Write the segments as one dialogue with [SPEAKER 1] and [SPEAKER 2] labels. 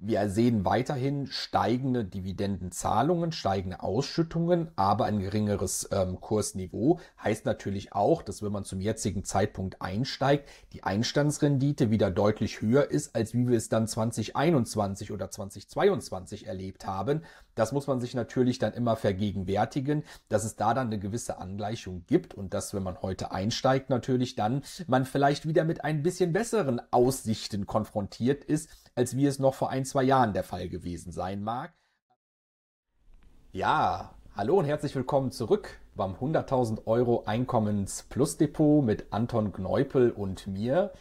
[SPEAKER 1] Wir sehen weiterhin steigende Dividendenzahlungen, steigende Ausschüttungen, aber ein geringeres ähm, Kursniveau. Heißt natürlich auch, dass wenn man zum jetzigen Zeitpunkt einsteigt, die Einstandsrendite wieder deutlich höher ist, als wie wir es dann 2021 oder 2022 erlebt haben. Das muss man sich natürlich dann immer vergegenwärtigen, dass es da dann eine gewisse Angleichung gibt und dass, wenn man heute einsteigt, natürlich dann man vielleicht wieder mit ein bisschen besseren Aussichten konfrontiert ist, als wie es noch vor ein, zwei Jahren der Fall gewesen sein mag. Ja, hallo und herzlich willkommen zurück beim 100.000 Euro Einkommens Plus Depot mit Anton Gneupel und mir.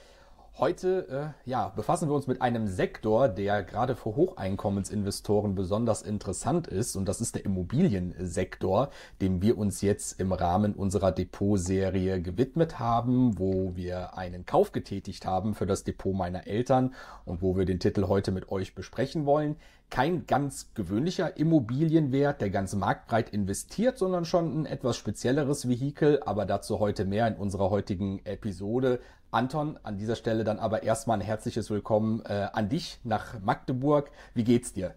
[SPEAKER 1] Heute äh, ja, befassen wir uns mit einem Sektor, der gerade für Hocheinkommensinvestoren besonders interessant ist. Und das ist der Immobiliensektor, dem wir uns jetzt im Rahmen unserer Depotserie gewidmet haben, wo wir einen Kauf getätigt haben für das Depot meiner Eltern und wo wir den Titel heute mit euch besprechen wollen. Kein ganz gewöhnlicher Immobilienwert, der ganz marktbreit investiert, sondern schon ein etwas spezielleres Vehikel. Aber dazu heute mehr in unserer heutigen Episode. Anton, an dieser Stelle dann aber erstmal ein herzliches Willkommen äh, an dich nach Magdeburg. Wie geht's dir?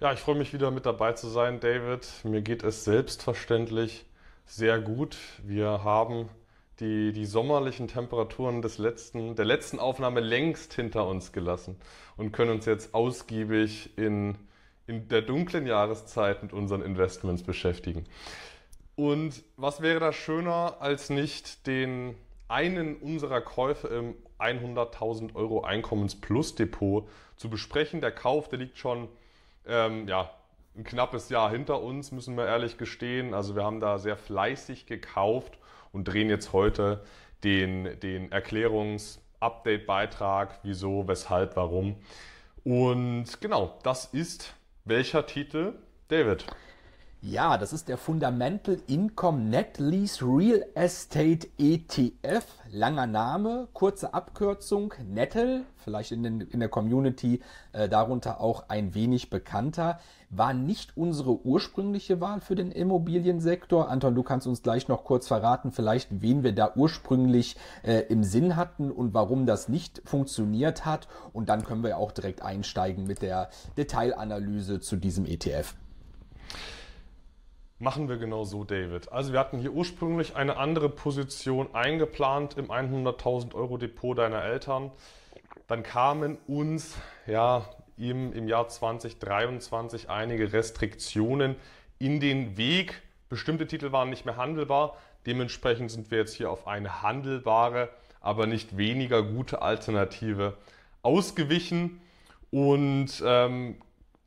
[SPEAKER 2] Ja, ich freue mich wieder mit dabei zu sein, David. Mir geht es selbstverständlich sehr gut. Wir haben die, die sommerlichen Temperaturen des letzten, der letzten Aufnahme längst hinter uns gelassen und können uns jetzt ausgiebig in, in der dunklen Jahreszeit mit unseren Investments beschäftigen. Und was wäre da schöner, als nicht den einen unserer Käufe im 100.000 Euro Einkommens Plus Depot zu besprechen. Der Kauf, der liegt schon ähm, ja, ein knappes Jahr hinter uns, müssen wir ehrlich gestehen. Also wir haben da sehr fleißig gekauft und drehen jetzt heute den, den Erklärungs-Update-Beitrag, wieso, weshalb, warum. Und genau, das ist welcher Titel? David.
[SPEAKER 1] Ja, das ist der Fundamental Income Net Lease Real Estate ETF. Langer Name, kurze Abkürzung, Nettel, vielleicht in, den, in der Community äh, darunter auch ein wenig bekannter. War nicht unsere ursprüngliche Wahl für den Immobiliensektor. Anton, du kannst uns gleich noch kurz verraten, vielleicht wen wir da ursprünglich äh, im Sinn hatten und warum das nicht funktioniert hat. Und dann können wir auch direkt einsteigen mit der Detailanalyse zu diesem ETF.
[SPEAKER 2] Machen wir genau so, David. Also wir hatten hier ursprünglich eine andere Position eingeplant im 100.000 Euro Depot deiner Eltern. Dann kamen uns ja im, im Jahr 2023 einige Restriktionen in den Weg. Bestimmte Titel waren nicht mehr handelbar. Dementsprechend sind wir jetzt hier auf eine handelbare, aber nicht weniger gute Alternative ausgewichen. Und ähm,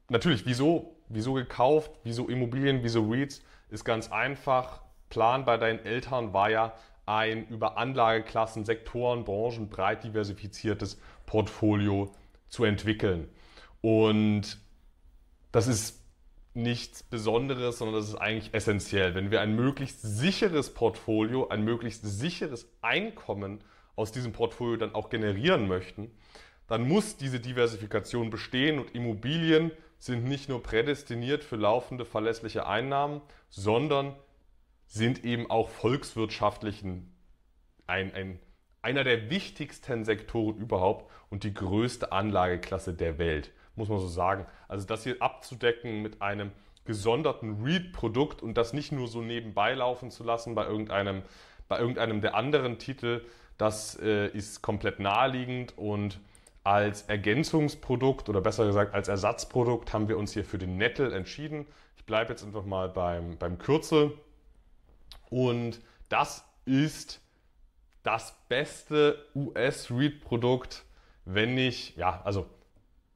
[SPEAKER 2] natürlich, wieso Wieso gekauft? Wieso Immobilien? Wieso REITs? Ist ganz einfach. Plan bei deinen Eltern war ja ein über Anlageklassen, Sektoren, Branchen breit diversifiziertes Portfolio zu entwickeln. Und das ist nichts Besonderes, sondern das ist eigentlich essentiell. Wenn wir ein möglichst sicheres Portfolio, ein möglichst sicheres Einkommen aus diesem Portfolio dann auch generieren möchten, dann muss diese Diversifikation bestehen und Immobilien sind nicht nur prädestiniert für laufende verlässliche Einnahmen, sondern sind eben auch volkswirtschaftlichen ein, ein, einer der wichtigsten Sektoren überhaupt und die größte Anlageklasse der Welt, muss man so sagen. Also das hier abzudecken mit einem gesonderten REIT-Produkt und das nicht nur so nebenbei laufen zu lassen bei irgendeinem, bei irgendeinem der anderen Titel, das äh, ist komplett naheliegend und als Ergänzungsprodukt oder besser gesagt als Ersatzprodukt haben wir uns hier für den Nettel entschieden. Ich bleibe jetzt einfach mal beim, beim Kürzel. Und das ist das beste US-Read-Produkt, wenn nicht, ja, also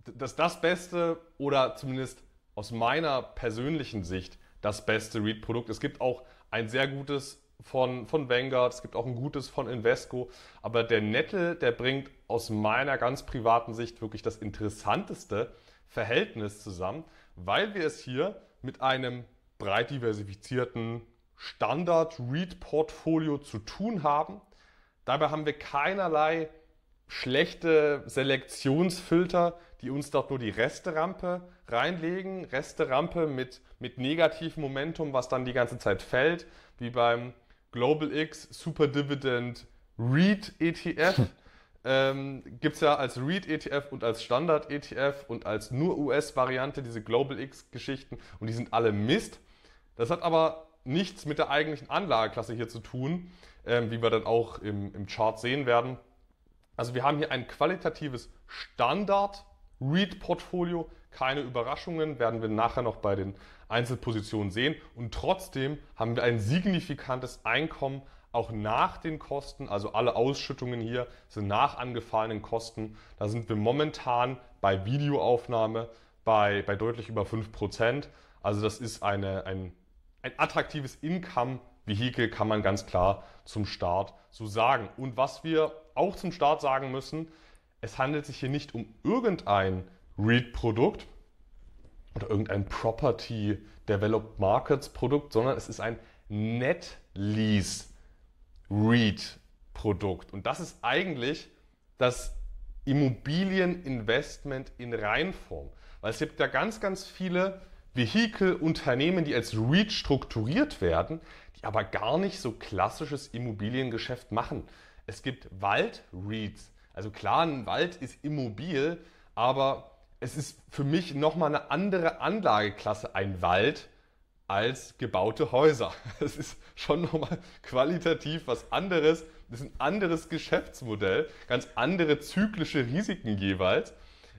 [SPEAKER 2] das, das beste oder zumindest aus meiner persönlichen Sicht das beste Read-Produkt. Es gibt auch ein sehr gutes von, von Vanguard, es gibt auch ein gutes von Invesco, aber der Nettel, der bringt aus meiner ganz privaten Sicht wirklich das interessanteste Verhältnis zusammen, weil wir es hier mit einem breit diversifizierten Standard-Read-Portfolio zu tun haben. Dabei haben wir keinerlei schlechte Selektionsfilter, die uns dort nur die Resterampe reinlegen. Resterampe mit, mit negativem Momentum, was dann die ganze Zeit fällt, wie beim Global X Super Dividend REIT ETF. ähm, gibt es ja als REIT-ETF und als Standard-ETF und als nur US-Variante diese Global X-Geschichten und die sind alle Mist. Das hat aber nichts mit der eigentlichen Anlageklasse hier zu tun, ähm, wie wir dann auch im, im Chart sehen werden. Also wir haben hier ein qualitatives Standard-REIT-Portfolio, keine Überraschungen, werden wir nachher noch bei den Einzelpositionen sehen. Und trotzdem haben wir ein signifikantes Einkommen auch nach den Kosten, also alle Ausschüttungen hier sind nach angefallenen Kosten. Da sind wir momentan bei Videoaufnahme bei, bei deutlich über 5%. Also das ist eine, ein, ein attraktives Income-Vehikel, kann man ganz klar zum Start so sagen. Und was wir auch zum Start sagen müssen, es handelt sich hier nicht um irgendein REIT-Produkt oder irgendein Property Developed Markets Produkt, sondern es ist ein Net Lease REIT-Produkt. Und das ist eigentlich das Immobilieninvestment in Reinform. Weil es gibt ja ganz, ganz viele Vehikel, Unternehmen, die als REIT strukturiert werden, die aber gar nicht so klassisches Immobiliengeschäft machen. Es gibt Wald-REITs. Also klar, ein Wald ist immobil, aber es ist für mich nochmal eine andere Anlageklasse, ein Wald, als gebaute Häuser. Das ist schon nochmal qualitativ was anderes. Das ist ein anderes Geschäftsmodell, ganz andere zyklische Risiken jeweils.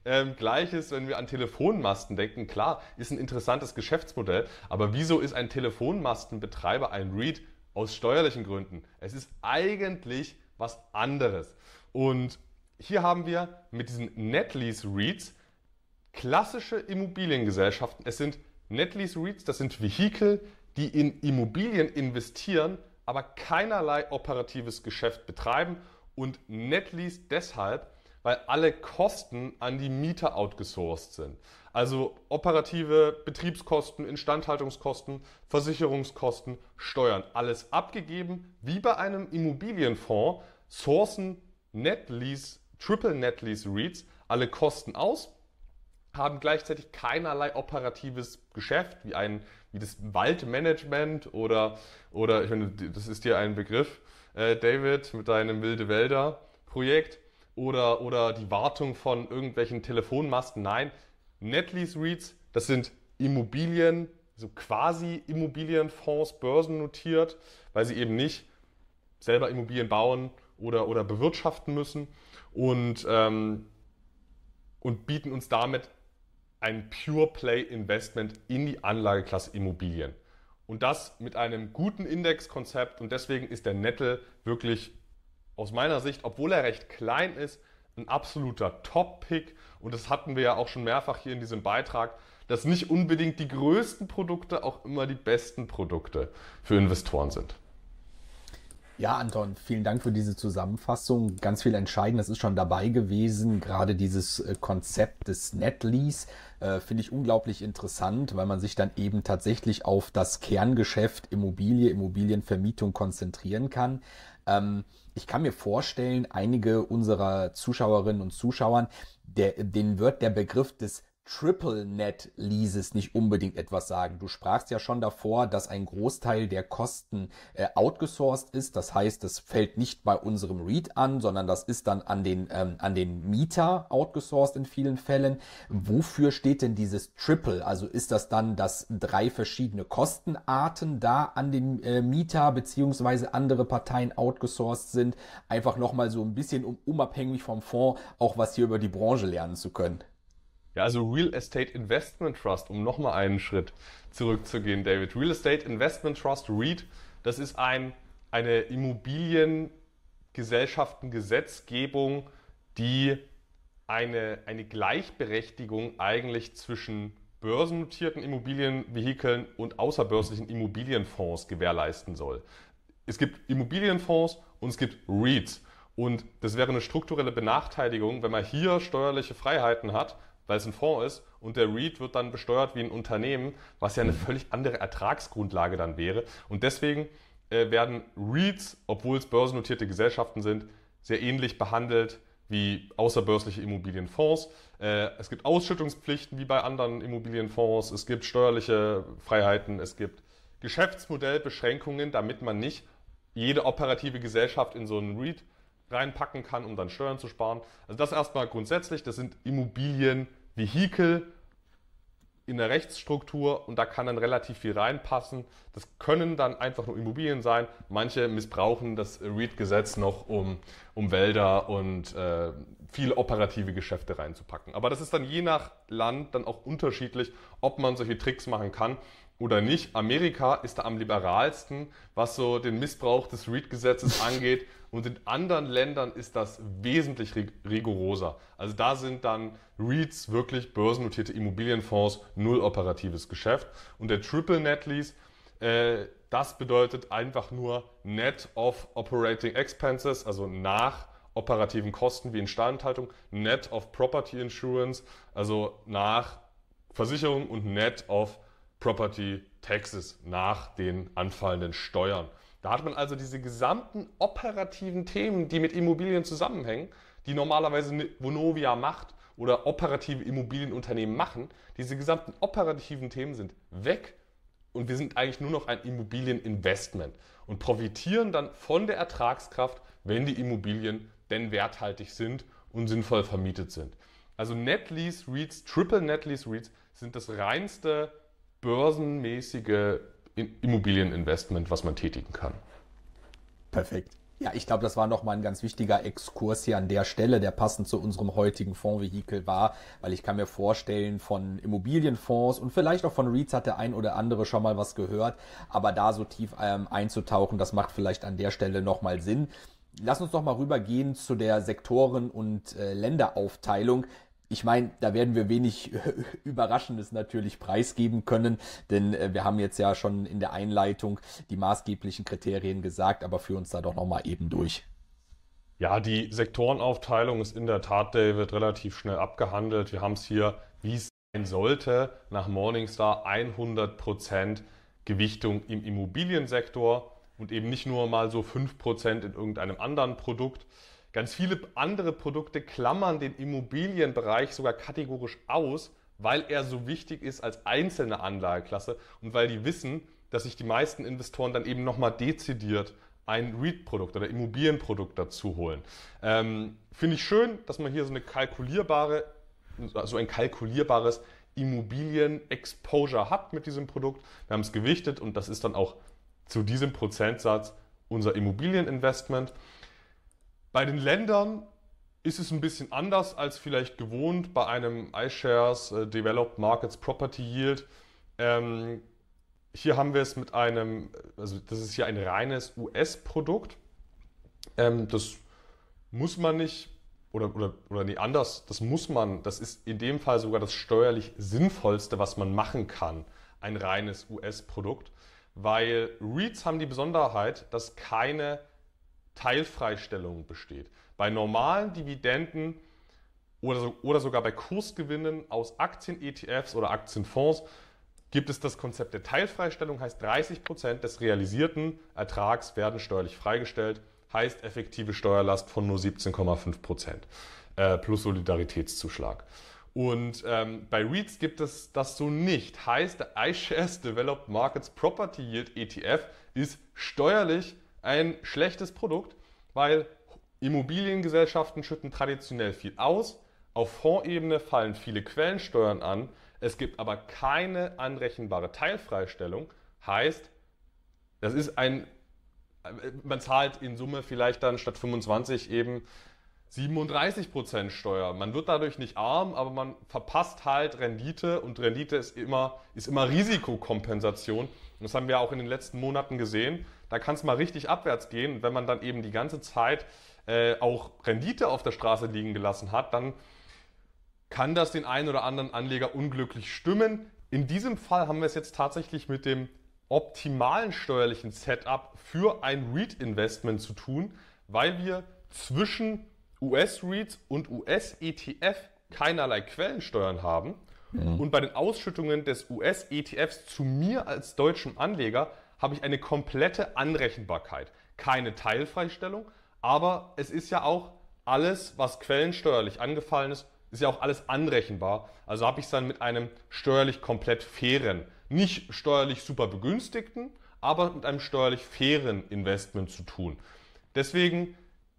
[SPEAKER 2] Ähm, Gleiches, wenn wir an Telefonmasten denken, klar, ist ein interessantes Geschäftsmodell, aber wieso ist ein Telefonmastenbetreiber ein REIT? Aus steuerlichen Gründen. Es ist eigentlich was anderes. Und hier haben wir mit diesen Netlease REITs klassische Immobiliengesellschaften. Es sind Netlease REITs, das sind Vehikel, die in Immobilien investieren, aber keinerlei operatives Geschäft betreiben und Netlease deshalb, weil alle Kosten an die Mieter outgesourced sind. Also operative Betriebskosten, Instandhaltungskosten, Versicherungskosten, Steuern, alles abgegeben, wie bei einem Immobilienfonds, sourcen Netlease, Triple Netlease REITs alle Kosten aus haben gleichzeitig keinerlei operatives Geschäft, wie, ein, wie das Waldmanagement oder, oder ich meine, das ist dir ein Begriff, äh, David, mit deinem Wilde Wälder Projekt oder, oder die Wartung von irgendwelchen Telefonmasten. Nein, Netlease REITs, das sind Immobilien, so quasi Immobilienfonds, börsennotiert, weil sie eben nicht selber Immobilien bauen oder, oder bewirtschaften müssen und, ähm, und bieten uns damit ein Pure Play Investment in die Anlageklasse Immobilien. Und das mit einem guten Indexkonzept und deswegen ist der Nettel wirklich aus meiner Sicht, obwohl er recht klein ist, ein absoluter Top-Pick. Und das hatten wir ja auch schon mehrfach hier in diesem Beitrag, dass nicht unbedingt die größten Produkte auch immer die besten Produkte für Investoren sind.
[SPEAKER 1] Ja, Anton, vielen Dank für diese Zusammenfassung. Ganz viel Entscheidendes ist schon dabei gewesen. Gerade dieses äh, Konzept des Netlease äh, finde ich unglaublich interessant, weil man sich dann eben tatsächlich auf das Kerngeschäft Immobilie, Immobilienvermietung konzentrieren kann. Ähm, ich kann mir vorstellen, einige unserer Zuschauerinnen und Zuschauern, der, denen wird der Begriff des Triple Net Leases nicht unbedingt etwas sagen. Du sprachst ja schon davor, dass ein Großteil der Kosten äh, outgesourced ist. Das heißt, das fällt nicht bei unserem REIT an, sondern das ist dann an den, ähm, an den Mieter outgesourced in vielen Fällen. Wofür steht denn dieses Triple? Also ist das dann, dass drei verschiedene Kostenarten da an den äh, Mieter beziehungsweise andere Parteien outgesourced sind? Einfach nochmal so ein bisschen um, unabhängig vom Fonds auch was hier über die Branche lernen zu können.
[SPEAKER 2] Ja, also Real Estate Investment Trust, um nochmal einen Schritt zurückzugehen, David. Real Estate Investment Trust, REIT, das ist ein, eine Immobiliengesellschaftengesetzgebung, die eine, eine Gleichberechtigung eigentlich zwischen börsennotierten Immobilienvehikeln und außerbörslichen Immobilienfonds gewährleisten soll. Es gibt Immobilienfonds und es gibt REITs. Und das wäre eine strukturelle Benachteiligung, wenn man hier steuerliche Freiheiten hat weil es ein Fonds ist und der REIT wird dann besteuert wie ein Unternehmen, was ja eine völlig andere Ertragsgrundlage dann wäre. Und deswegen äh, werden REITs, obwohl es börsennotierte Gesellschaften sind, sehr ähnlich behandelt wie außerbörsliche Immobilienfonds. Äh, es gibt Ausschüttungspflichten wie bei anderen Immobilienfonds, es gibt steuerliche Freiheiten, es gibt Geschäftsmodellbeschränkungen, damit man nicht jede operative Gesellschaft in so einen REIT reinpacken kann, um dann Steuern zu sparen. Also das erstmal grundsätzlich, das sind Immobilienvehikel in der Rechtsstruktur und da kann dann relativ viel reinpassen. Das können dann einfach nur Immobilien sein. Manche missbrauchen das REIT-Gesetz noch, um, um Wälder und äh, viele operative Geschäfte reinzupacken. Aber das ist dann je nach Land dann auch unterschiedlich, ob man solche Tricks machen kann oder nicht. Amerika ist da am liberalsten, was so den Missbrauch des REIT-Gesetzes angeht. Und in anderen Ländern ist das wesentlich rigoroser. Also da sind dann REITs wirklich börsennotierte Immobilienfonds, null operatives Geschäft. Und der Triple Net Lease, äh, das bedeutet einfach nur Net of Operating Expenses, also nach operativen Kosten wie Instandhaltung, Net of Property Insurance, also nach Versicherung und Net of Property Taxes, nach den anfallenden Steuern. Da hat man also diese gesamten operativen Themen, die mit Immobilien zusammenhängen, die normalerweise Vonovia macht oder operative Immobilienunternehmen machen. Diese gesamten operativen Themen sind weg und wir sind eigentlich nur noch ein Immobilieninvestment und profitieren dann von der Ertragskraft, wenn die Immobilien denn werthaltig sind und sinnvoll vermietet sind. Also Net Lease REITs, Triple Net Lease REITs sind das reinste börsenmäßige Immobilieninvestment, was man tätigen kann.
[SPEAKER 1] Perfekt. Ja, ich glaube, das war nochmal ein ganz wichtiger Exkurs hier an der Stelle, der passend zu unserem heutigen Fondsvehikel war, weil ich kann mir vorstellen, von Immobilienfonds und vielleicht auch von REITs hat der ein oder andere schon mal was gehört, aber da so tief ähm, einzutauchen, das macht vielleicht an der Stelle nochmal Sinn. Lass uns doch mal rübergehen zu der Sektoren- und äh, Länderaufteilung. Ich meine, da werden wir wenig Überraschendes natürlich preisgeben können, denn äh, wir haben jetzt ja schon in der Einleitung die maßgeblichen Kriterien gesagt, aber für uns da doch nochmal eben durch.
[SPEAKER 2] Ja, die Sektorenaufteilung ist in der Tat, David, relativ schnell abgehandelt. Wir haben es hier, wie es sein sollte, nach Morningstar 100% Gewichtung im Immobiliensektor und eben nicht nur mal so 5% in irgendeinem anderen Produkt. Ganz viele andere Produkte klammern den Immobilienbereich sogar kategorisch aus, weil er so wichtig ist als einzelne Anlageklasse und weil die wissen, dass sich die meisten Investoren dann eben nochmal dezidiert ein REIT-Produkt oder Immobilienprodukt dazu holen. Ähm, Finde ich schön, dass man hier so eine kalkulierbare, so ein kalkulierbares Immobilien-Exposure hat mit diesem Produkt. Wir haben es gewichtet und das ist dann auch zu diesem Prozentsatz unser Immobilieninvestment. Bei den Ländern ist es ein bisschen anders als vielleicht gewohnt bei einem iShares äh, Developed Markets Property Yield. Ähm, hier haben wir es mit einem, also das ist hier ein reines US-Produkt. Ähm, das muss man nicht, oder, oder, oder nee, anders, das muss man, das ist in dem Fall sogar das steuerlich sinnvollste, was man machen kann, ein reines US-Produkt, weil REITs haben die Besonderheit, dass keine Teilfreistellung besteht. Bei normalen Dividenden oder, so, oder sogar bei Kursgewinnen aus Aktien-ETFs oder Aktienfonds gibt es das Konzept der Teilfreistellung, heißt 30 Prozent des realisierten Ertrags werden steuerlich freigestellt, heißt effektive Steuerlast von nur 17,5 Prozent äh, plus Solidaritätszuschlag. Und ähm, bei REITs gibt es das so nicht. Heißt, der iShares Developed Markets Property Yield ETF ist steuerlich ein schlechtes Produkt, weil Immobiliengesellschaften schütten traditionell viel aus. Auf Fondsebene fallen viele Quellensteuern an. Es gibt aber keine anrechenbare Teilfreistellung. Heißt, das ist ein, man zahlt in Summe vielleicht dann statt 25 eben 37% Steuer. Man wird dadurch nicht arm, aber man verpasst halt Rendite und Rendite ist immer, ist immer Risikokompensation. Und das haben wir auch in den letzten Monaten gesehen. Da kann es mal richtig abwärts gehen. Wenn man dann eben die ganze Zeit äh, auch Rendite auf der Straße liegen gelassen hat, dann kann das den einen oder anderen Anleger unglücklich stimmen. In diesem Fall haben wir es jetzt tatsächlich mit dem optimalen steuerlichen Setup für ein REIT-Investment zu tun, weil wir zwischen US-REITs und US-ETF keinerlei Quellensteuern haben. Mhm. Und bei den Ausschüttungen des US-ETFs zu mir als deutschem Anleger habe ich eine komplette Anrechenbarkeit. Keine Teilfreistellung, aber es ist ja auch alles, was quellensteuerlich angefallen ist, ist ja auch alles anrechenbar. Also habe ich es dann mit einem steuerlich komplett fairen, nicht steuerlich super begünstigten, aber mit einem steuerlich fairen Investment zu tun. Deswegen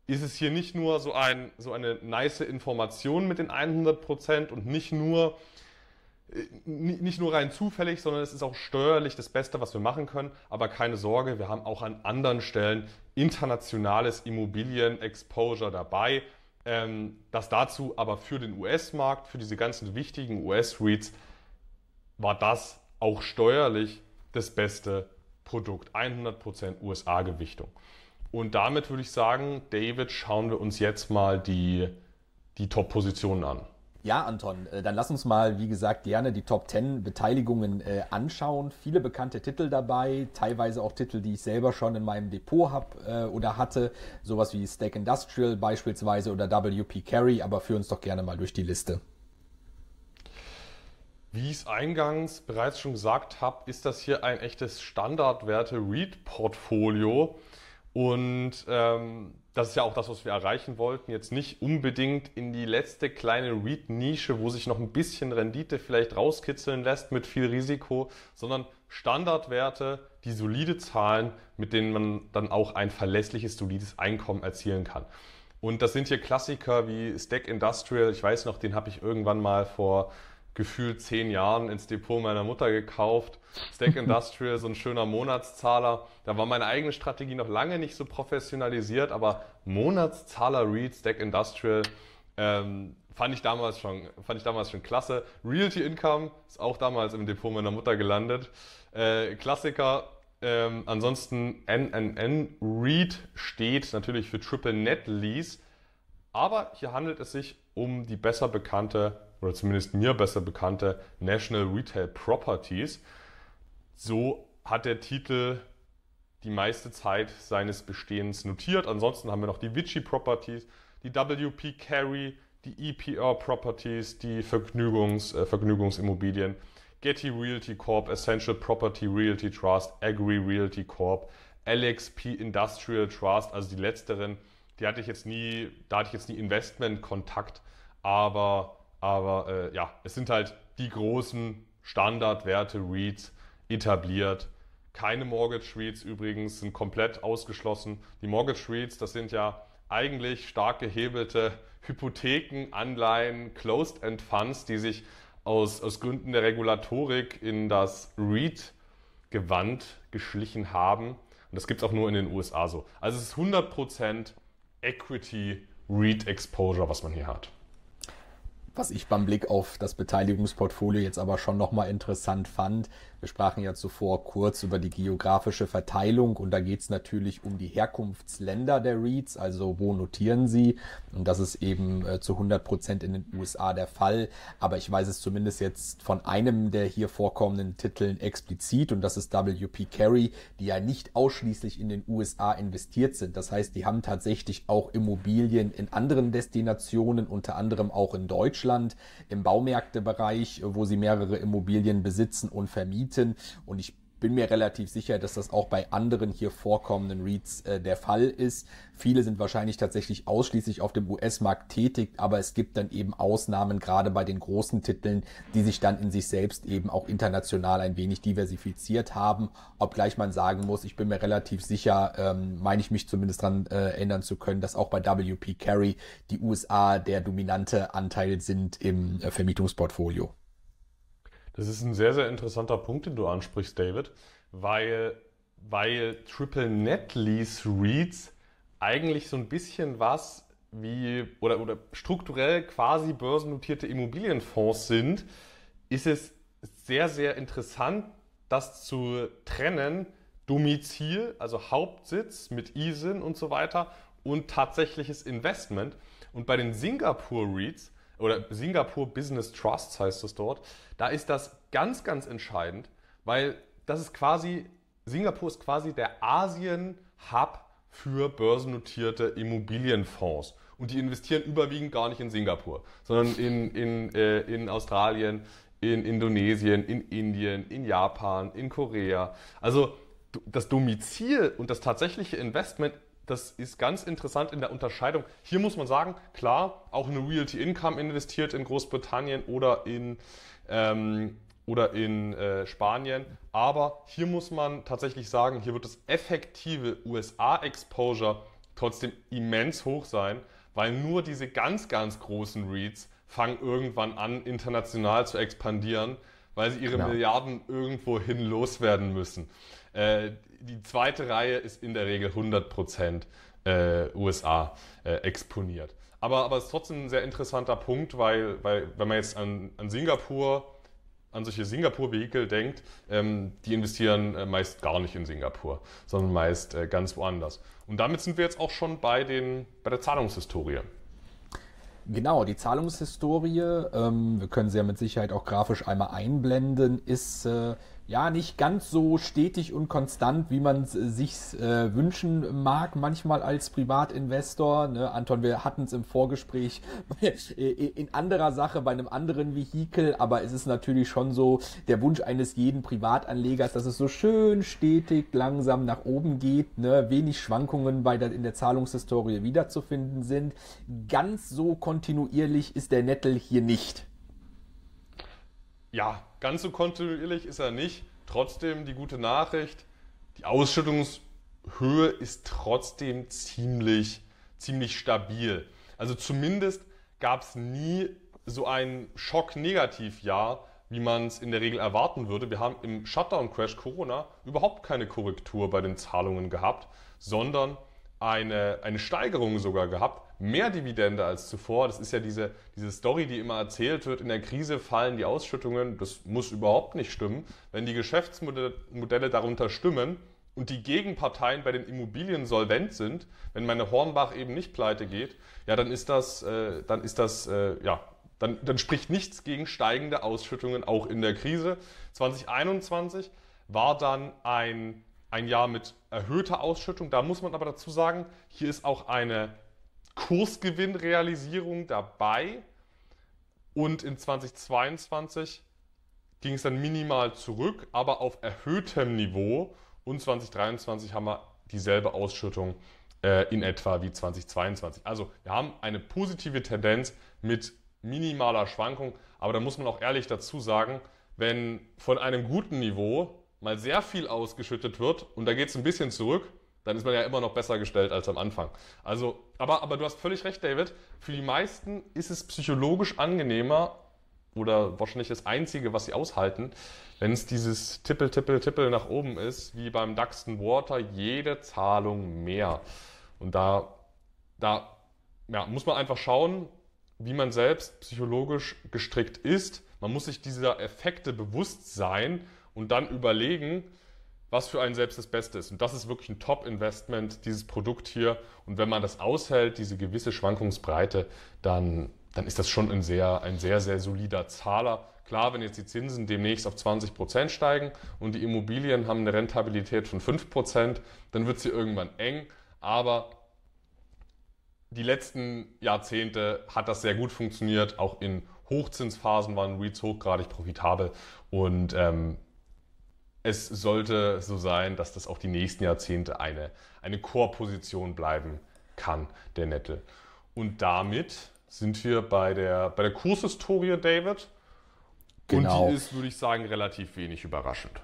[SPEAKER 2] ist es hier nicht nur so, ein, so eine nice Information mit den 100% und nicht nur, nicht nur rein zufällig, sondern es ist auch steuerlich das Beste, was wir machen können. Aber keine Sorge, wir haben auch an anderen Stellen internationales Immobilien-Exposure dabei. Ähm, das dazu aber für den US-Markt, für diese ganzen wichtigen US-REITs, war das auch steuerlich das beste Produkt. 100% USA-Gewichtung. Und damit würde ich sagen, David, schauen wir uns jetzt mal die, die Top-Positionen an.
[SPEAKER 1] Ja, Anton, äh, dann lass uns mal, wie gesagt, gerne die Top 10 Beteiligungen äh, anschauen. Viele bekannte Titel dabei, teilweise auch Titel, die ich selber schon in meinem Depot habe äh, oder hatte. Sowas wie Stack Industrial beispielsweise oder WP Carry, aber führ uns doch gerne mal durch die Liste.
[SPEAKER 2] Wie ich es eingangs bereits schon gesagt habe, ist das hier ein echtes Standardwerte-Read-Portfolio. Und ähm, das ist ja auch das, was wir erreichen wollten. Jetzt nicht unbedingt in die letzte kleine REIT-Nische, wo sich noch ein bisschen Rendite vielleicht rauskitzeln lässt mit viel Risiko, sondern Standardwerte, die solide Zahlen, mit denen man dann auch ein verlässliches, solides Einkommen erzielen kann. Und das sind hier Klassiker wie Stack Industrial. Ich weiß noch, den habe ich irgendwann mal vor gefühlt zehn Jahren ins Depot meiner Mutter gekauft. Stack Industrial, so ein schöner Monatszahler. Da war meine eigene Strategie noch lange nicht so professionalisiert, aber Monatszahler Read, Stack Industrial, ähm, fand ich damals schon, fand ich damals schon klasse. Realty Income ist auch damals im Depot meiner Mutter gelandet. Äh, Klassiker. Ähm, ansonsten NNN Read steht natürlich für Triple Net Lease. Aber hier handelt es sich um die besser bekannte oder zumindest mir besser bekannte National Retail Properties. So hat der Titel die meiste Zeit seines Bestehens notiert. Ansonsten haben wir noch die Vichy Properties, die WP Carry, die EPR Properties, die Vergnügungs, äh, Vergnügungsimmobilien, Getty Realty Corp, Essential Property Realty Trust, Agri Realty Corp, LXP Industrial Trust, also die letzteren, die hatte ich jetzt nie, da hatte ich jetzt nie Investmentkontakt, aber aber äh, ja, es sind halt die großen Standardwerte REITs etabliert. Keine Mortgage REITs übrigens sind komplett ausgeschlossen. Die Mortgage REITs, das sind ja eigentlich stark gehebelte Hypotheken, Anleihen, Closed-End Funds, die sich aus, aus Gründen der Regulatorik in das REIT-Gewand geschlichen haben. Und das gibt es auch nur in den USA so. Also es ist 100% Equity REIT Exposure, was man hier hat.
[SPEAKER 1] Was ich beim Blick auf das Beteiligungsportfolio jetzt aber schon nochmal interessant fand, wir sprachen ja zuvor kurz über die geografische Verteilung und da geht es natürlich um die Herkunftsländer der REITs, also wo notieren sie. Und das ist eben äh, zu 100 Prozent in den USA der Fall. Aber ich weiß es zumindest jetzt von einem der hier vorkommenden Titeln explizit und das ist WP Carry, die ja nicht ausschließlich in den USA investiert sind. Das heißt, die haben tatsächlich auch Immobilien in anderen Destinationen, unter anderem auch in Deutschland, im Baumärktebereich, wo sie mehrere Immobilien besitzen und vermieten bieten. Und ich bin mir relativ sicher, dass das auch bei anderen hier vorkommenden Reads äh, der Fall ist. Viele sind wahrscheinlich tatsächlich ausschließlich auf dem US-Markt tätig, aber es gibt dann eben Ausnahmen, gerade bei den großen Titeln, die sich dann in sich selbst eben auch international ein wenig diversifiziert haben. Obgleich man sagen muss, ich bin mir relativ sicher, ähm, meine ich mich zumindest daran äh, erinnern zu können, dass auch bei WP Carry die USA der dominante Anteil sind im äh, Vermietungsportfolio.
[SPEAKER 2] Das ist ein sehr, sehr interessanter Punkt, den du ansprichst, David, weil, weil Triple Net Lease Reads eigentlich so ein bisschen was wie oder, oder strukturell quasi börsennotierte Immobilienfonds sind, ist es sehr, sehr interessant, das zu trennen. Domizil, also Hauptsitz mit ISIN und so weiter und tatsächliches Investment. Und bei den Singapur REITs oder Singapur Business Trusts heißt es dort, da ist das ganz, ganz entscheidend, weil das ist quasi, Singapur ist quasi der Asien-Hub für börsennotierte Immobilienfonds. Und die investieren überwiegend gar nicht in Singapur, sondern in, in, äh, in Australien, in Indonesien, in Indien, in Japan, in Korea. Also das Domizil und das tatsächliche Investment das ist ganz interessant in der Unterscheidung. Hier muss man sagen, klar, auch eine Realty Income investiert in Großbritannien oder in, ähm, oder in äh, Spanien. Aber hier muss man tatsächlich sagen, hier wird das effektive USA-Exposure trotzdem immens hoch sein, weil nur diese ganz, ganz großen REITs fangen irgendwann an, international zu expandieren, weil sie ihre genau. Milliarden irgendwo hin loswerden müssen. Äh, die zweite Reihe ist in der Regel 100% äh, USA äh, exponiert. Aber, aber es ist trotzdem ein sehr interessanter Punkt, weil, weil wenn man jetzt an, an Singapur, an solche Singapur-Vehikel denkt, ähm, die investieren äh, meist gar nicht in Singapur, sondern meist äh, ganz woanders. Und damit sind wir jetzt auch schon bei, den, bei der Zahlungshistorie.
[SPEAKER 1] Genau, die Zahlungshistorie, ähm, wir können sie ja mit Sicherheit auch grafisch einmal einblenden, ist äh, ja nicht ganz so stetig und konstant, wie man es sich äh, wünschen mag, manchmal als Privatinvestor. Ne? Anton, wir hatten es im Vorgespräch in anderer Sache, bei einem anderen Vehikel, aber es ist natürlich schon so der Wunsch eines jeden Privatanlegers, dass es so schön stetig, langsam nach oben geht, ne? wenig Schwankungen bei der, in der Zahlungshistorie wiederzufinden sind. Ganz so kontinuierlich ist der Nettel hier nicht.
[SPEAKER 2] Ja, ganz so kontinuierlich ist er nicht. Trotzdem die gute Nachricht, die Ausschüttungshöhe ist trotzdem ziemlich, ziemlich stabil. Also zumindest gab es nie so ein Schock-Negativ-Jahr, wie man es in der Regel erwarten würde. Wir haben im Shutdown-Crash Corona überhaupt keine Korrektur bei den Zahlungen gehabt, sondern eine, eine Steigerung sogar gehabt, mehr Dividende als zuvor. Das ist ja diese, diese Story, die immer erzählt wird, in der Krise fallen die Ausschüttungen. Das muss überhaupt nicht stimmen. Wenn die Geschäftsmodelle darunter stimmen und die Gegenparteien bei den Immobilien solvent sind, wenn meine Hornbach eben nicht pleite geht, ja, dann ist das, äh, dann ist das, äh, ja, dann, dann spricht nichts gegen steigende Ausschüttungen auch in der Krise. 2021 war dann ein, ein Jahr mit erhöhter Ausschüttung. Da muss man aber dazu sagen, hier ist auch eine Kursgewinnrealisierung dabei. Und in 2022 ging es dann minimal zurück, aber auf erhöhtem Niveau. Und 2023 haben wir dieselbe Ausschüttung äh, in etwa wie 2022. Also wir haben eine positive Tendenz mit minimaler Schwankung. Aber da muss man auch ehrlich dazu sagen, wenn von einem guten Niveau mal sehr viel ausgeschüttet wird und da geht es ein bisschen zurück, dann ist man ja immer noch besser gestellt als am Anfang. Also, aber, aber du hast völlig recht, David. Für die meisten ist es psychologisch angenehmer oder wahrscheinlich das Einzige, was sie aushalten, wenn es dieses Tippel, Tippel, Tippel nach oben ist, wie beim Duxton Water, jede Zahlung mehr. Und da, da ja, muss man einfach schauen, wie man selbst psychologisch gestrickt ist. Man muss sich dieser Effekte bewusst sein und dann überlegen, was für einen selbst das Beste ist. Und das ist wirklich ein Top-Investment, dieses Produkt hier. Und wenn man das aushält, diese gewisse Schwankungsbreite, dann, dann ist das schon ein sehr, ein sehr, sehr solider Zahler. Klar, wenn jetzt die Zinsen demnächst auf 20 Prozent steigen und die Immobilien haben eine Rentabilität von 5 Prozent, dann wird sie irgendwann eng. Aber die letzten Jahrzehnte hat das sehr gut funktioniert. Auch in Hochzinsphasen waren REITs hochgradig profitabel. Und ähm, es sollte so sein, dass das auch die nächsten Jahrzehnte eine, eine Core-Position bleiben kann, der Nettel. Und damit sind wir bei der, bei der Kurshistorie, David. Genau. Und die ist, würde ich sagen, relativ wenig überraschend.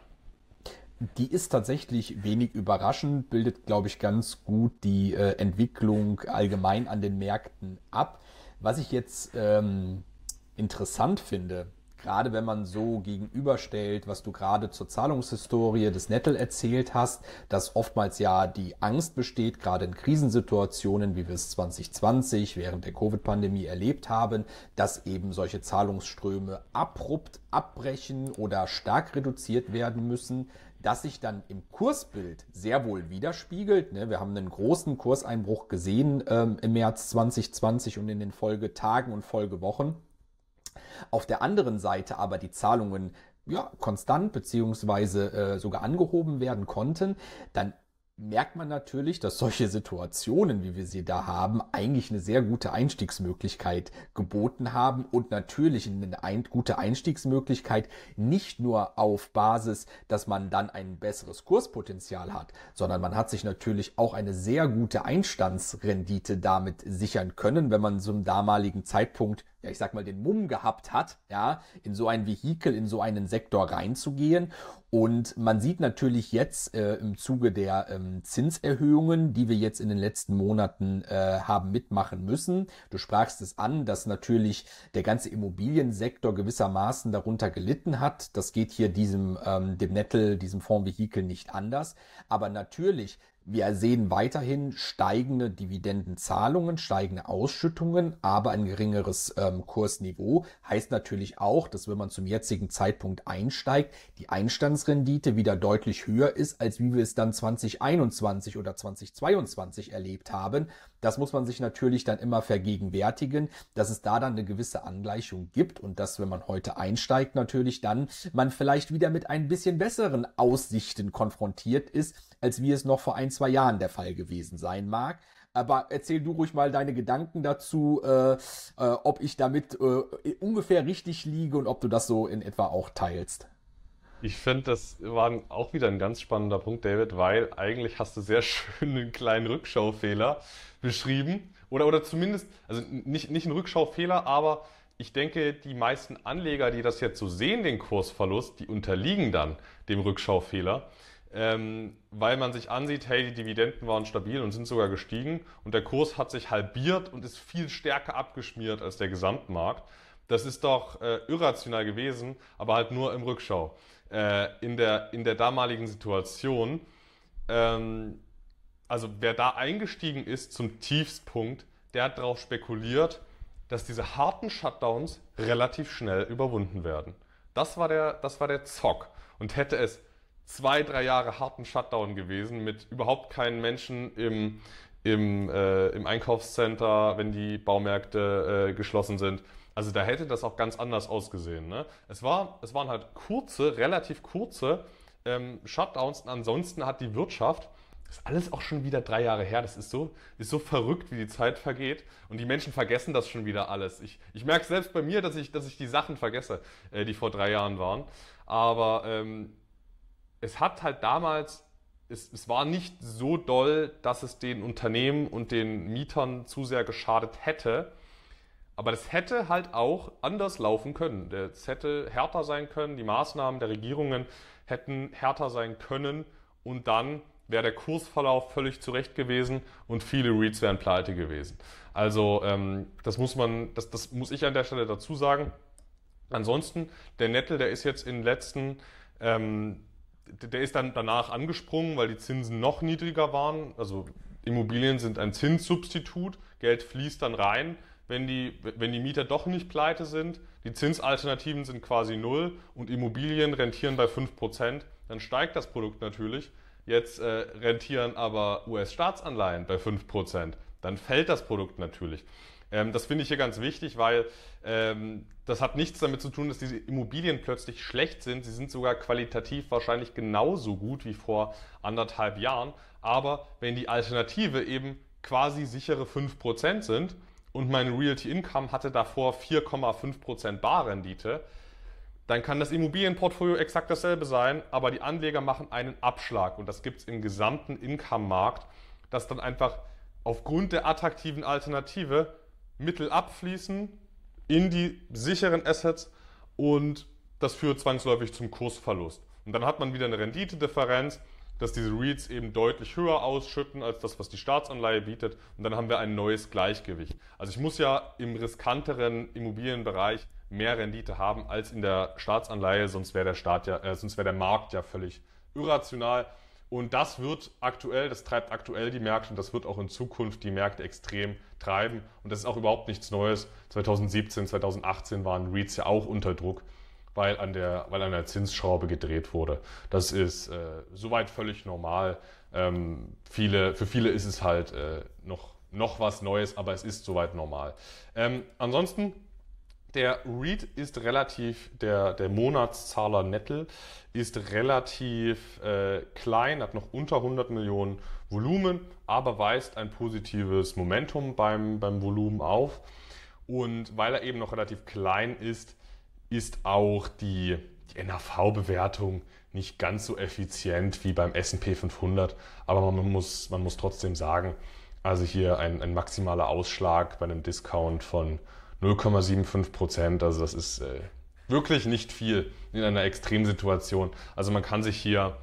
[SPEAKER 1] Die ist tatsächlich wenig überraschend, bildet, glaube ich, ganz gut die äh, Entwicklung allgemein an den Märkten ab. Was ich jetzt ähm, interessant finde, gerade wenn man so gegenüberstellt, was du gerade zur Zahlungshistorie des Nettel erzählt hast, dass oftmals ja die Angst besteht, gerade in Krisensituationen, wie wir es 2020 während der Covid-Pandemie erlebt haben, dass eben solche Zahlungsströme abrupt abbrechen oder stark reduziert werden müssen das sich dann im Kursbild sehr wohl widerspiegelt. Ne? Wir haben einen großen Kurseinbruch gesehen ähm, im März 2020 und in den Folgetagen und Folgewochen. Auf der anderen Seite aber die Zahlungen ja, konstant beziehungsweise äh, sogar angehoben werden konnten, dann merkt man natürlich, dass solche Situationen, wie wir sie da haben, eigentlich eine sehr gute Einstiegsmöglichkeit geboten haben und natürlich eine ein, gute Einstiegsmöglichkeit nicht nur auf Basis, dass man dann ein besseres Kurspotenzial hat, sondern man hat sich natürlich auch eine sehr gute Einstandsrendite damit sichern können, wenn man zum damaligen Zeitpunkt ja, ich sag mal, den Mumm gehabt hat, ja, in so ein Vehikel, in so einen Sektor reinzugehen. Und man sieht natürlich jetzt äh, im Zuge der ähm, Zinserhöhungen, die wir jetzt in den letzten Monaten äh, haben mitmachen müssen. Du sprachst es an, dass natürlich der ganze Immobiliensektor gewissermaßen darunter gelitten hat. Das geht hier diesem, ähm, dem Nettel, diesem Fondsvehikel nicht anders. Aber natürlich wir sehen weiterhin steigende Dividendenzahlungen, steigende Ausschüttungen, aber ein geringeres ähm, Kursniveau. Heißt natürlich auch, dass wenn man zum jetzigen Zeitpunkt einsteigt, die Einstandsrendite wieder deutlich höher ist, als wie wir es dann 2021 oder 2022 erlebt haben. Das muss man sich natürlich dann immer vergegenwärtigen, dass es da dann eine gewisse Angleichung gibt und dass, wenn man heute einsteigt, natürlich dann man vielleicht wieder mit ein bisschen besseren Aussichten konfrontiert ist, als wie es noch vor ein, zwei Jahren der Fall gewesen sein mag. Aber erzähl du ruhig mal deine Gedanken dazu, äh, äh, ob ich damit äh, ungefähr richtig liege und ob du das so in etwa auch teilst.
[SPEAKER 2] Ich finde, das war auch wieder ein ganz spannender Punkt, David, weil eigentlich hast du sehr schön einen kleinen Rückschaufehler beschrieben. Oder, oder zumindest, also nicht, nicht einen Rückschaufehler, aber ich denke, die meisten Anleger, die das jetzt so sehen, den Kursverlust, die unterliegen dann dem Rückschaufehler ähm, weil man sich ansieht, hey, die Dividenden waren stabil und sind sogar gestiegen und der Kurs hat sich halbiert und ist viel stärker abgeschmiert als der Gesamtmarkt. Das ist doch äh, irrational gewesen, aber halt nur im Rückschau. Äh, in, der, in der damaligen Situation, ähm, also wer da eingestiegen ist zum Tiefstpunkt, der hat darauf spekuliert, dass diese harten Shutdowns relativ schnell überwunden werden. Das war der, das war der Zock. Und hätte es zwei, drei Jahre harten Shutdown gewesen mit überhaupt keinen Menschen im, im, äh, im Einkaufscenter, wenn die Baumärkte äh, geschlossen sind. Also da hätte das auch ganz anders ausgesehen. Ne? Es, war, es waren halt kurze, relativ kurze ähm, Shutdowns und ansonsten hat die Wirtschaft, das ist alles auch schon wieder drei Jahre her, das ist so, ist so verrückt, wie die Zeit vergeht und die Menschen vergessen das schon wieder alles. Ich, ich merke selbst bei mir, dass ich, dass ich die Sachen vergesse, äh, die vor drei Jahren waren. Aber ähm, es hat halt damals, es, es war nicht so doll, dass es den Unternehmen und den Mietern zu sehr geschadet hätte. Aber das hätte halt auch anders laufen können. Es hätte härter sein können, die Maßnahmen der Regierungen hätten härter sein können und dann wäre der Kursverlauf völlig zurecht gewesen und viele REITs wären pleite gewesen. Also ähm, das muss man, das, das muss ich an der Stelle dazu sagen. Ansonsten, der Nettel, der ist jetzt in den letzten ähm, der ist dann danach angesprungen, weil die Zinsen noch niedriger waren. Also Immobilien sind ein Zinssubstitut. Geld fließt dann rein, wenn die, wenn die Mieter doch nicht pleite sind. Die Zinsalternativen sind quasi null und Immobilien rentieren bei 5%. Dann steigt das Produkt natürlich. Jetzt äh, rentieren aber US-Staatsanleihen bei 5%. Dann fällt das Produkt natürlich. Ähm, das finde ich hier ganz wichtig, weil ähm, das hat nichts damit zu tun, dass diese Immobilien plötzlich schlecht sind. Sie sind sogar qualitativ wahrscheinlich genauso gut wie vor anderthalb Jahren. Aber wenn die Alternative eben quasi sichere 5% sind und mein Realty Income hatte davor 4,5% Barrendite, dann kann das Immobilienportfolio exakt dasselbe sein, aber die Anleger machen einen Abschlag und das gibt es im gesamten Income-Markt, dass dann einfach aufgrund der attraktiven Alternative Mittel abfließen in die sicheren Assets und das führt zwangsläufig zum Kursverlust. Und dann hat man wieder eine Renditedifferenz, dass diese REITs eben deutlich höher ausschütten als das, was die Staatsanleihe bietet. Und dann haben wir ein neues Gleichgewicht. Also ich muss ja im riskanteren Immobilienbereich mehr Rendite haben als in der Staatsanleihe, sonst wäre der Staat ja, äh, sonst wäre der Markt ja völlig irrational. Und das wird aktuell, das treibt aktuell die Märkte und das wird auch in Zukunft die Märkte extrem treiben. Und das ist auch überhaupt nichts Neues. 2017, 2018 waren REITs ja auch unter Druck, weil an der, weil an der Zinsschraube gedreht wurde. Das ist äh, soweit völlig normal. Ähm, viele, für viele ist es halt äh, noch, noch was Neues, aber es ist soweit normal. Ähm, ansonsten der REIT ist relativ, der, der Monatszahler Nettel ist relativ äh, klein, hat noch unter 100 Millionen Volumen, aber weist ein positives Momentum beim, beim Volumen auf. Und weil er eben noch relativ klein ist, ist auch die, die NAV-Bewertung nicht ganz so effizient wie beim S&P 500. Aber man muss, man muss trotzdem sagen, also hier ein, ein maximaler Ausschlag bei einem Discount von 0,75 Prozent. Also das ist äh, wirklich nicht viel in einer Extremsituation. Also man kann sich hier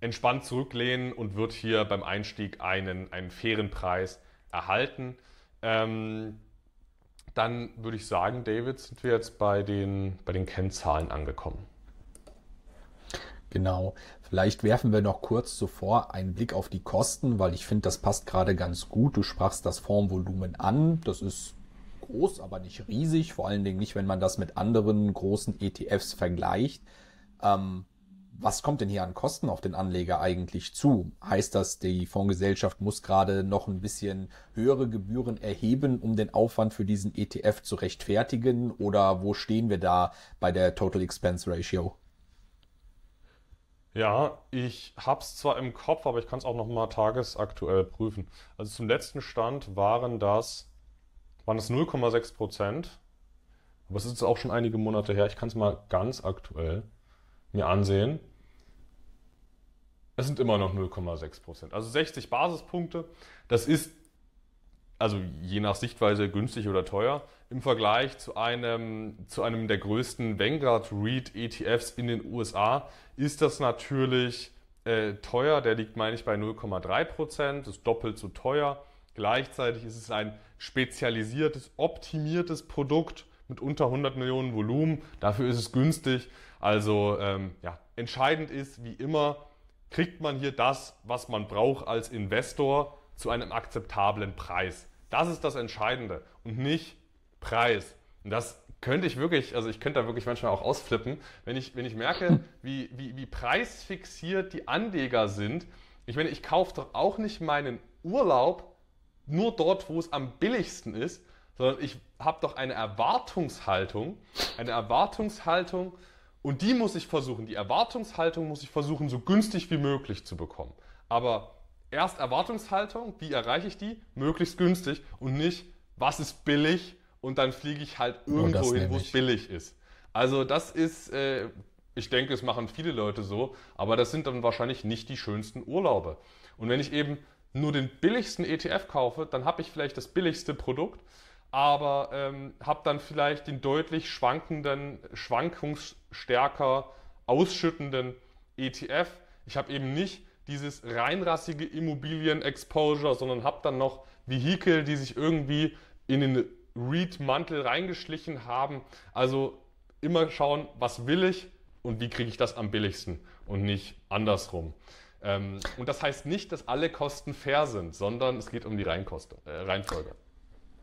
[SPEAKER 2] entspannt zurücklehnen und wird hier beim Einstieg einen, einen fairen Preis erhalten. Ähm, dann würde ich sagen, David, sind wir jetzt bei den, bei den Kennzahlen angekommen.
[SPEAKER 1] Genau. Vielleicht werfen wir noch kurz zuvor einen Blick auf die Kosten, weil ich finde, das passt gerade ganz gut. Du sprachst das Formvolumen an. Das ist groß, aber nicht riesig. Vor allen Dingen nicht, wenn man das mit anderen großen ETFs vergleicht. Ähm, was kommt denn hier an Kosten auf den Anleger eigentlich zu? Heißt das, die Fondsgesellschaft muss gerade noch ein bisschen höhere Gebühren erheben, um den Aufwand für diesen ETF zu rechtfertigen? Oder wo stehen wir da bei der Total Expense Ratio?
[SPEAKER 2] Ja, ich habe es zwar im Kopf, aber ich kann es auch noch mal tagesaktuell prüfen. Also zum letzten Stand waren das, waren das 0,6 Prozent. Aber es ist auch schon einige Monate her. Ich kann es mal ganz aktuell mir ansehen. Es sind immer noch 0,6 Prozent. Also 60 Basispunkte. Das ist also je nach Sichtweise günstig oder teuer. Im Vergleich zu einem, zu einem der größten Vanguard REIT ETFs in den USA ist das natürlich äh, teuer. Der liegt, meine ich, bei 0,3 Prozent. Ist doppelt so teuer. Gleichzeitig ist es ein spezialisiertes, optimiertes Produkt mit unter 100 Millionen Volumen. Dafür ist es günstig. Also ähm, ja, entscheidend ist, wie immer, kriegt man hier das, was man braucht als Investor zu einem akzeptablen Preis. Das ist das Entscheidende und nicht Preis. Und das könnte ich wirklich, also ich könnte da wirklich manchmal auch ausflippen, wenn ich, wenn ich merke, wie, wie, wie preisfixiert die Anleger sind. Ich meine, ich kaufe doch auch nicht meinen Urlaub nur dort, wo es am billigsten ist, sondern ich habe doch eine Erwartungshaltung, eine Erwartungshaltung und die muss ich versuchen, die Erwartungshaltung muss ich versuchen, so günstig wie möglich zu bekommen. Aber erst Erwartungshaltung, wie erreiche ich die? Möglichst günstig und nicht, was ist billig und dann fliege ich halt oh, irgendwo hin, wo es billig ist. Also das ist, äh, ich denke, es machen viele Leute so, aber das sind dann wahrscheinlich nicht die schönsten Urlaube. Und wenn ich eben nur den billigsten ETF kaufe, dann habe ich vielleicht das billigste Produkt, aber ähm, habe dann vielleicht den deutlich schwankenden, schwankungsstärker ausschüttenden ETF. Ich habe eben nicht dieses reinrassige Immobilien-Exposure, sondern habe dann noch Vehikel, die sich irgendwie in den REIT-Mantel reingeschlichen haben. Also immer schauen, was will ich und wie kriege ich das am billigsten und nicht andersrum. Ähm, und das heißt nicht, dass alle Kosten fair sind, sondern es geht um die äh, Reihenfolge.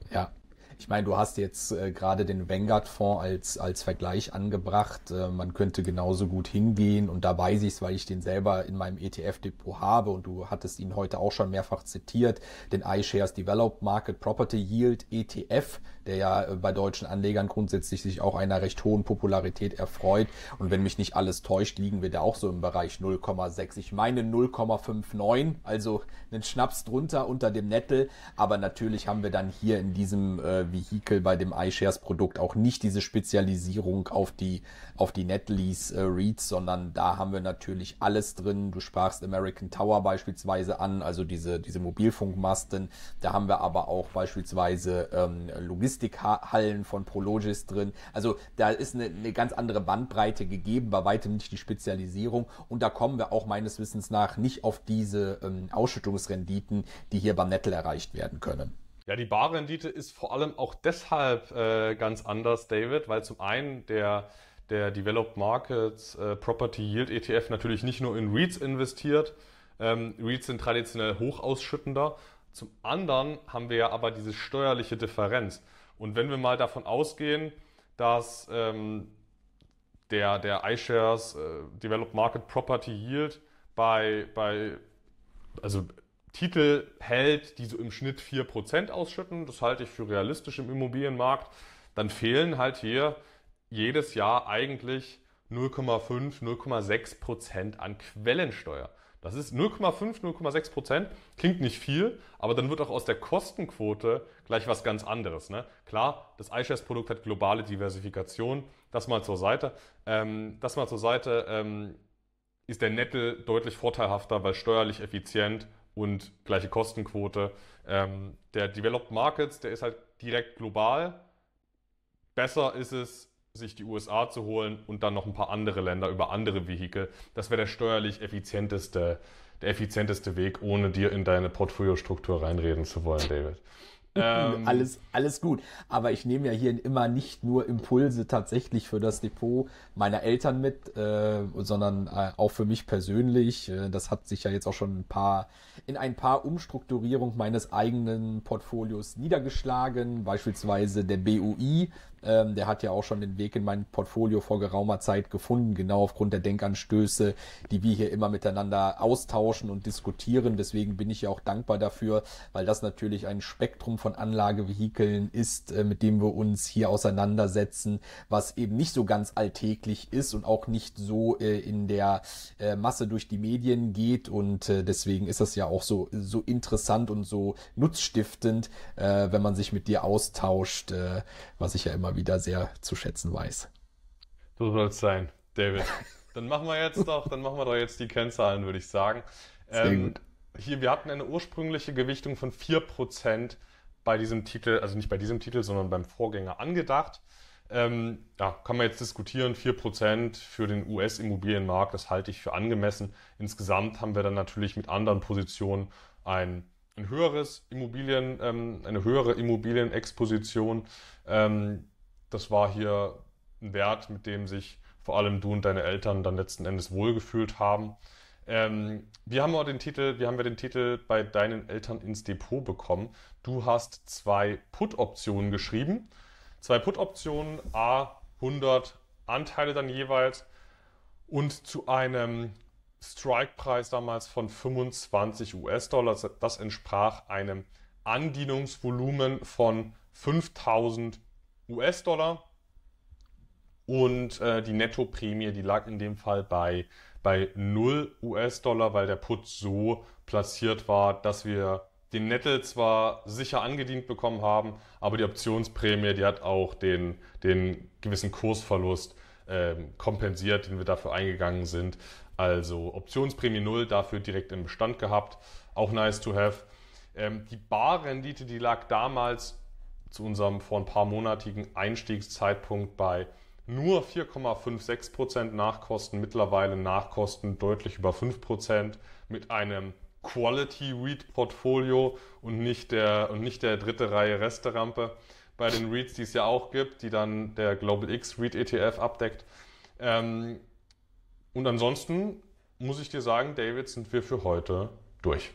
[SPEAKER 1] Ja, ich meine, du hast jetzt äh, gerade den Vanguard-Fonds als, als Vergleich angebracht. Äh, man könnte genauso gut hingehen und da weiß ich es, weil ich den selber in meinem ETF-Depot habe und du hattest ihn heute auch schon mehrfach zitiert, den iShares Developed Market Property Yield ETF, der ja äh, bei deutschen Anlegern grundsätzlich sich auch einer recht hohen Popularität erfreut. Und wenn mich nicht alles täuscht, liegen wir da auch so im Bereich 0,6. Ich meine 0,59, also einen Schnaps drunter unter dem Nettel. Aber natürlich haben wir dann hier in diesem äh, Vehikel bei dem iShares-Produkt auch nicht diese Spezialisierung auf die, auf die Netlease äh, Reads, sondern da haben wir natürlich alles drin. Du sprachst American Tower beispielsweise an, also diese, diese Mobilfunkmasten. Da haben wir aber auch beispielsweise ähm, Logistikhallen von Prologis drin. Also da ist eine, eine ganz andere Bandbreite gegeben, bei weitem nicht die Spezialisierung. Und da kommen wir auch meines Wissens nach nicht auf diese ähm, Ausschüttungsrenditen, die hier beim Nettel erreicht werden können.
[SPEAKER 2] Ja, die Barrendite ist vor allem auch deshalb äh, ganz anders, David, weil zum einen der, der Developed Markets äh, Property Yield ETF natürlich nicht nur in REITs investiert. Ähm, REITs sind traditionell hochausschüttender. Zum anderen haben wir ja aber diese steuerliche Differenz. Und wenn wir mal davon ausgehen, dass ähm, der, der iShares äh, Developed Market Property Yield bei, bei also Titel hält, die so im Schnitt 4% ausschütten. Das halte ich für realistisch im Immobilienmarkt. Dann fehlen halt hier jedes Jahr eigentlich 0,5, 0,6% an Quellensteuer. Das ist 0,5, 0,6 Prozent. Klingt nicht viel, aber dann wird auch aus der Kostenquote gleich was ganz anderes. Ne? Klar, das iShares-Produkt hat globale Diversifikation. Das mal zur Seite. Ähm, das mal zur Seite ähm, ist der Nettel deutlich vorteilhafter, weil steuerlich effizient und gleiche Kostenquote. Ähm, der Developed Markets, der ist halt direkt global. besser ist es, sich die USA zu holen und dann noch ein paar andere Länder über andere Vehikel. Das wäre der steuerlich effizienteste, der effizienteste Weg, ohne dir in deine Portfoliostruktur reinreden zu wollen, David.
[SPEAKER 1] Ähm, alles, alles gut. Aber ich nehme ja hier immer nicht nur Impulse tatsächlich für das Depot meiner Eltern mit, äh, sondern äh, auch für mich persönlich. Äh, das hat sich ja jetzt auch schon ein paar, in ein paar Umstrukturierungen meines eigenen Portfolios niedergeschlagen. Beispielsweise der BUI, ähm, der hat ja auch schon den Weg in mein Portfolio vor geraumer Zeit gefunden, genau aufgrund der Denkanstöße, die wir hier immer miteinander austauschen und diskutieren. Deswegen bin ich ja auch dankbar dafür, weil das natürlich ein Spektrum von Anlagevehikeln ist, äh, mit dem wir uns hier auseinandersetzen, was eben nicht so ganz alltäglich ist und auch nicht so äh, in der äh, Masse durch die Medien geht. Und äh, deswegen ist das ja auch so, so interessant und so nutzstiftend, äh, wenn man sich mit dir austauscht, äh, was ich ja immer wieder sehr zu schätzen weiß.
[SPEAKER 2] So soll es sein, David. Dann machen wir jetzt doch, dann machen wir doch jetzt die Kennzahlen, würde ich sagen. Sehr ähm, gut. Hier, wir hatten eine ursprüngliche Gewichtung von 4% bei diesem Titel, also nicht bei diesem Titel, sondern beim Vorgänger angedacht. Ähm, ja, kann man jetzt diskutieren, 4% für den US-Immobilienmarkt, das halte ich für angemessen. Insgesamt haben wir dann natürlich mit anderen Positionen ein, ein höheres Immobilien, ähm, eine höhere Immobilienexposition. Ähm, das war hier ein Wert, mit dem sich vor allem du und deine Eltern dann letzten Endes wohlgefühlt haben. Ähm, wir haben den Titel, wir haben ja den Titel bei deinen Eltern ins Depot bekommen. Du hast zwei Put-Optionen geschrieben. Zwei Put-Optionen, A 100 Anteile dann jeweils und zu einem Strike-Preis damals von 25 US-Dollar. Das entsprach einem Andienungsvolumen von 5000 US-Dollar. Und äh, die Nettoprämie, die lag in dem Fall bei, bei 0 US-Dollar, weil der Put so platziert war, dass wir den Nettel zwar sicher angedient bekommen haben, aber die Optionsprämie, die hat auch den, den gewissen Kursverlust äh, kompensiert, den wir dafür eingegangen sind. Also Optionsprämie 0 dafür direkt im Bestand gehabt. Auch nice to have. Ähm, die Barrendite, die lag damals zu unserem vor ein paar monatigen Einstiegszeitpunkt bei nur 4,56% Nachkosten, mittlerweile Nachkosten deutlich über 5% mit einem Quality Read Portfolio und nicht der, und nicht der dritte Reihe Resterampe bei den Reads, die es ja auch gibt, die dann der Global X Read ETF abdeckt. Ähm, und ansonsten muss ich dir sagen, David, sind wir für heute durch.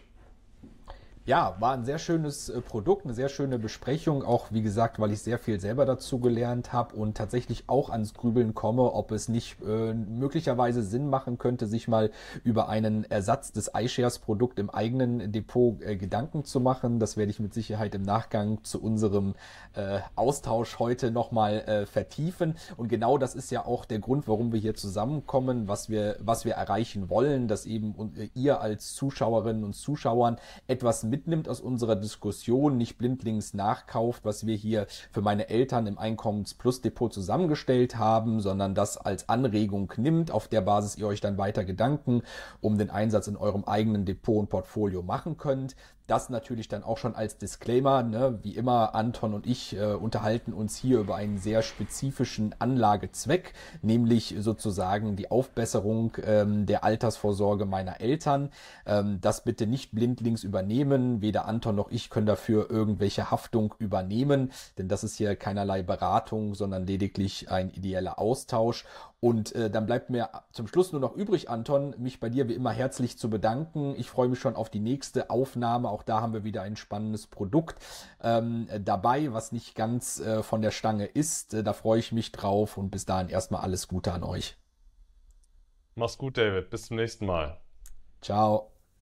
[SPEAKER 1] Ja, war ein sehr schönes äh, Produkt, eine sehr schöne Besprechung. Auch wie gesagt, weil ich sehr viel selber dazu gelernt habe und tatsächlich auch ans Grübeln komme, ob es nicht äh, möglicherweise Sinn machen könnte, sich mal über einen Ersatz des iShares-Produkt im eigenen Depot äh, Gedanken zu machen. Das werde ich mit Sicherheit im Nachgang zu unserem äh, Austausch heute nochmal äh, vertiefen. Und genau das ist ja auch der Grund, warum wir hier zusammenkommen, was wir, was wir erreichen wollen, dass eben äh, ihr als Zuschauerinnen und Zuschauern etwas mit mitnimmt aus unserer Diskussion, nicht blindlings nachkauft, was wir hier für meine Eltern im Einkommens-Plus-Depot zusammengestellt haben, sondern das als Anregung nimmt, auf der Basis ihr euch dann weiter Gedanken um den Einsatz in eurem eigenen Depot und Portfolio machen könnt. Das natürlich dann auch schon als Disclaimer. Ne? Wie immer, Anton und ich äh, unterhalten uns hier über einen sehr spezifischen Anlagezweck, nämlich sozusagen die Aufbesserung ähm, der Altersvorsorge meiner Eltern. Ähm, das bitte nicht blindlings übernehmen. Weder Anton noch ich können dafür irgendwelche Haftung übernehmen, denn das ist hier keinerlei Beratung, sondern lediglich ein ideeller Austausch. Und äh, dann bleibt mir zum Schluss nur noch übrig, Anton, mich bei dir wie immer herzlich zu bedanken. Ich freue mich schon auf die nächste Aufnahme. Auch da haben wir wieder ein spannendes Produkt ähm, dabei, was nicht ganz äh, von der Stange ist. Äh, da freue ich mich drauf und bis dahin erstmal alles Gute an euch.
[SPEAKER 2] Mach's gut, David. Bis zum nächsten Mal.
[SPEAKER 1] Ciao.